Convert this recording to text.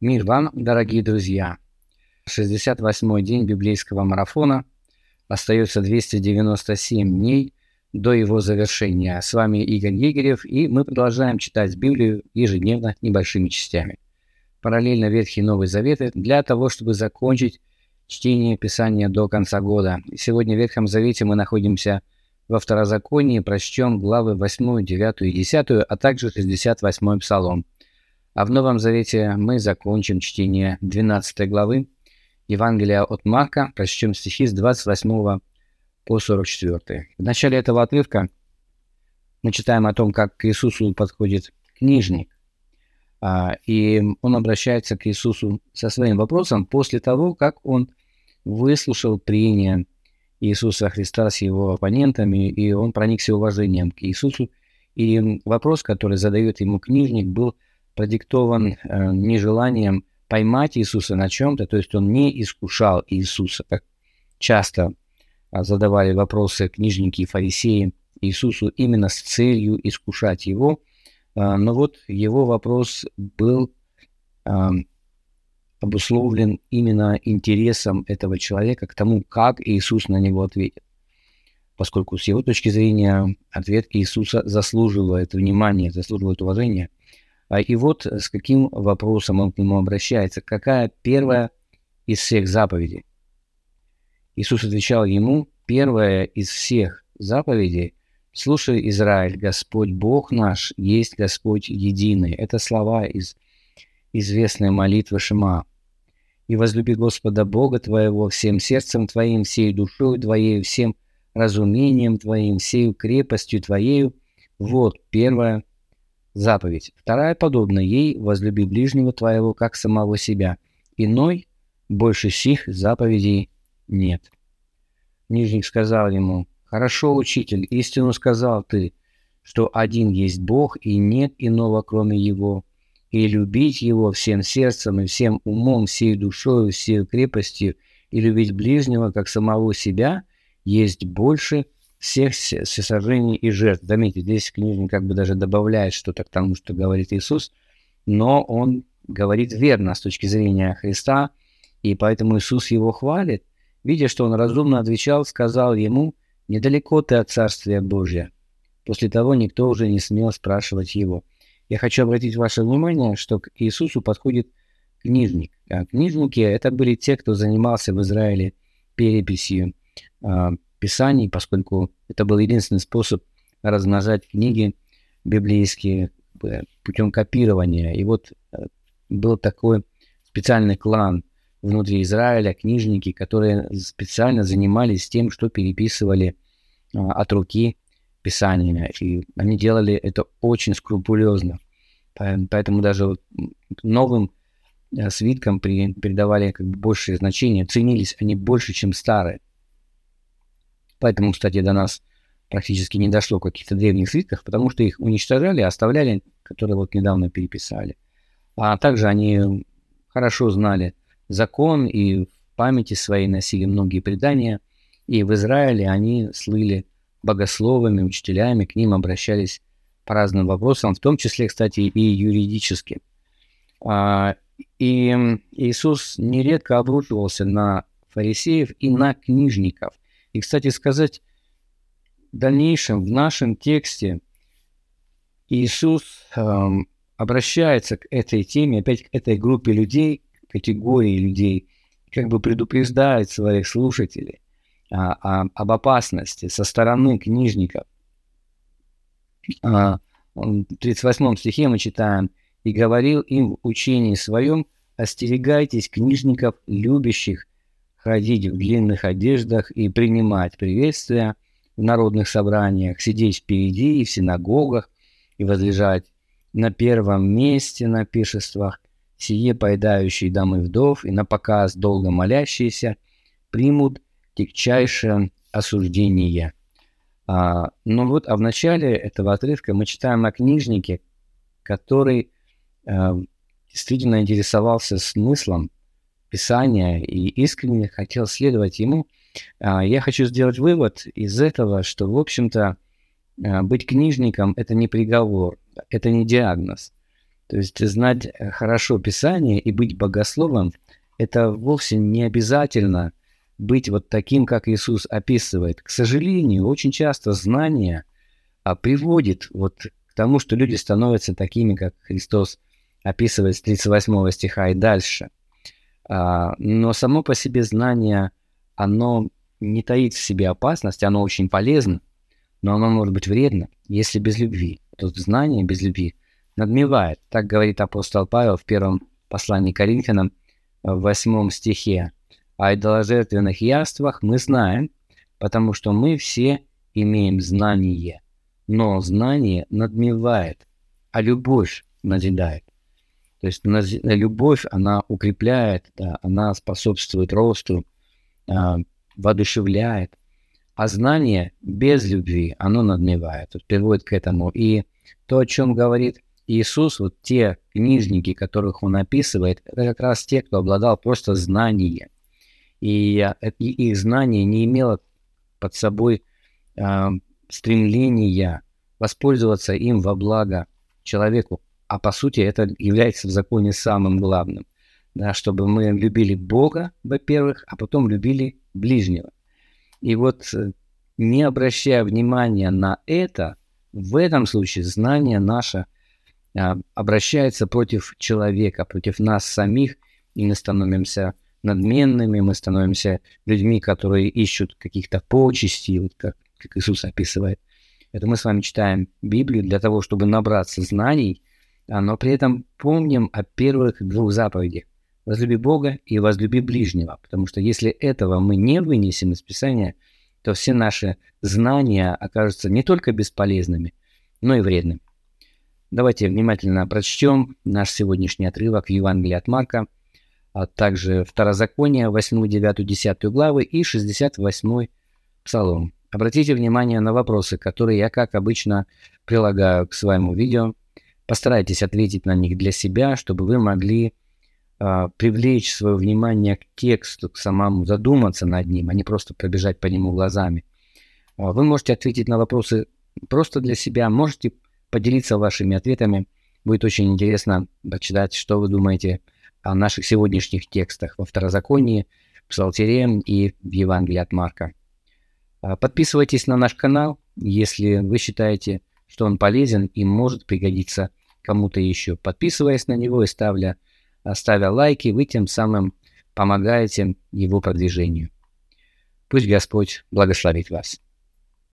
Мир вам, дорогие друзья! 68-й день библейского марафона. Остается 297 дней до его завершения. С вами Игорь Егерев, и мы продолжаем читать Библию ежедневно небольшими частями. Параллельно Ветхий и Новый Заветы для того, чтобы закончить чтение Писания до конца года. Сегодня в Ветхом Завете мы находимся во Второзаконии, прочтем главы 8, 9 и 10, а также 68 Псалом – а в Новом Завете мы закончим чтение 12 главы Евангелия от Марка, прочтем стихи с 28 по 44. В начале этого отрывка мы читаем о том, как к Иисусу подходит книжник, а, и он обращается к Иисусу со своим вопросом после того, как он выслушал прения Иисуса Христа с его оппонентами, и он проникся уважением к Иисусу. И вопрос, который задает ему книжник, был – продиктован э, нежеланием поймать Иисуса на чем-то, то есть он не искушал Иисуса, как часто э, задавали вопросы книжники и фарисеи Иисусу именно с целью искушать его. Э, но вот его вопрос был э, обусловлен именно интересом этого человека к тому, как Иисус на него ответит. Поскольку с его точки зрения ответ Иисуса заслуживает внимания, заслуживает уважения – а И вот э, с каким вопросом он к нему обращается. Какая первая из всех заповедей? Иисус отвечал ему, первая из всех заповедей «Слушай, Израиль, Господь Бог наш есть Господь единый». Это слова из известной молитвы Шима. «И возлюби Господа Бога твоего всем сердцем твоим, всей душой твоей, всем разумением твоим, всей крепостью твоею». Вот первая заповедь. Вторая подобна ей – возлюби ближнего твоего, как самого себя. Иной больше сих заповедей нет. Нижник сказал ему, «Хорошо, учитель, истину сказал ты, что один есть Бог, и нет иного, кроме Его, и любить Его всем сердцем и всем умом, всей душой, всей крепостью, и любить ближнего, как самого себя, есть больше – всех всесожжений и жертв. Заметьте, здесь книжник как бы даже добавляет что-то к тому, что говорит Иисус, но он говорит верно с точки зрения Христа, и поэтому Иисус его хвалит. Видя, что он разумно отвечал, сказал ему, «Недалеко ты от Царствия Божия». После того никто уже не смел спрашивать его. Я хочу обратить ваше внимание, что к Иисусу подходит книжник. А книжники – это были те, кто занимался в Израиле переписью а, писаний, поскольку это был единственный способ размножать книги библейские путем копирования. И вот э, был такой специальный клан внутри Израиля, книжники, которые специально занимались тем, что переписывали а, от руки Писания. И они делали это очень скрупулезно. Поэтому даже новым э, свиткам придавали как бы большее значение, ценились они больше, чем старые. Поэтому, кстати, до нас практически не дошло каких-то древних свитках, потому что их уничтожали, оставляли, которые вот недавно переписали. А также они хорошо знали закон и в памяти своей носили многие предания. И в Израиле они слыли богословами, учителями, к ним обращались по разным вопросам, в том числе, кстати, и юридически. А, и Иисус нередко обрушивался на фарисеев и на книжников – и, кстати сказать, в дальнейшем в нашем тексте Иисус эм, обращается к этой теме, опять к этой группе людей, категории людей, как бы предупреждает своих слушателей а, а, об опасности со стороны книжников. А, в 38 стихе мы читаем, «И говорил им в учении своем, остерегайтесь книжников, любящих ходить в длинных одеждах и принимать приветствия в народных собраниях, сидеть впереди и в синагогах и возлежать на первом месте на пиршествах, сие поедающие дамы вдов и на показ долго молящиеся примут тягчайшее осуждение. А, ну вот, а в начале этого отрывка мы читаем о книжнике, который а, действительно интересовался смыслом Писания и искренне хотел следовать ему, а, я хочу сделать вывод из этого, что, в общем-то, а, быть книжником – это не приговор, это не диагноз. То есть знать э, хорошо Писание и быть богословом – это вовсе не обязательно быть вот таким, как Иисус описывает. К сожалению, очень часто знание а, приводит вот к тому, что люди становятся такими, как Христос описывает с 38 стиха и дальше. А, но само по себе знание, оно не таит в себе опасность, оно очень полезно, но оно может быть вредно, если без любви. Тут знание без любви надмевает. Так говорит апостол Павел в первом послании Коринфянам в восьмом стихе. О идоложертвенных яствах мы знаем, потому что мы все имеем знание. Но знание надмевает, а любовь назидает. То есть любовь, она укрепляет, да, она способствует росту, э, воодушевляет. А знание без любви, оно надмевает, вот, приводит к этому. И то, о чем говорит Иисус, вот те книжники, которых он описывает, это как раз те, кто обладал просто знанием. И, и их знание не имело под собой э, стремления воспользоваться им во благо человеку. А по сути это является в законе самым главным. Да, чтобы мы любили Бога, во-первых, а потом любили ближнего. И вот э, не обращая внимания на это, в этом случае знание наше а, обращается против человека, против нас самих, и мы становимся надменными, мы становимся людьми, которые ищут каких-то почестей, вот как, как Иисус описывает. Это мы с вами читаем Библию для того, чтобы набраться знаний, а, но при этом помним о первых двух заповедях. Возлюби Бога и возлюби ближнего. Потому что если этого мы не вынесем из Писания, то все наши знания окажутся не только бесполезными, но и вредными. Давайте внимательно прочтем наш сегодняшний отрывок в Евангелии от Марка, а также Второзаконие, 8, 9, 10 главы и 68 Псалом. Обратите внимание на вопросы, которые я, как обычно, прилагаю к своему видео. Постарайтесь ответить на них для себя, чтобы вы могли э, привлечь свое внимание к тексту, к самому, задуматься над ним, а не просто пробежать по нему глазами. Э, вы можете ответить на вопросы просто для себя, можете поделиться вашими ответами. Будет очень интересно почитать, что вы думаете о наших сегодняшних текстах во Второзаконии, в Псалтере и в Евангелии от Марка. А, подписывайтесь на наш канал, если вы считаете, что он полезен и может пригодиться кому-то еще. Подписываясь на него и ставля, ставя лайки, вы тем самым помогаете его продвижению. Пусть Господь благословит вас.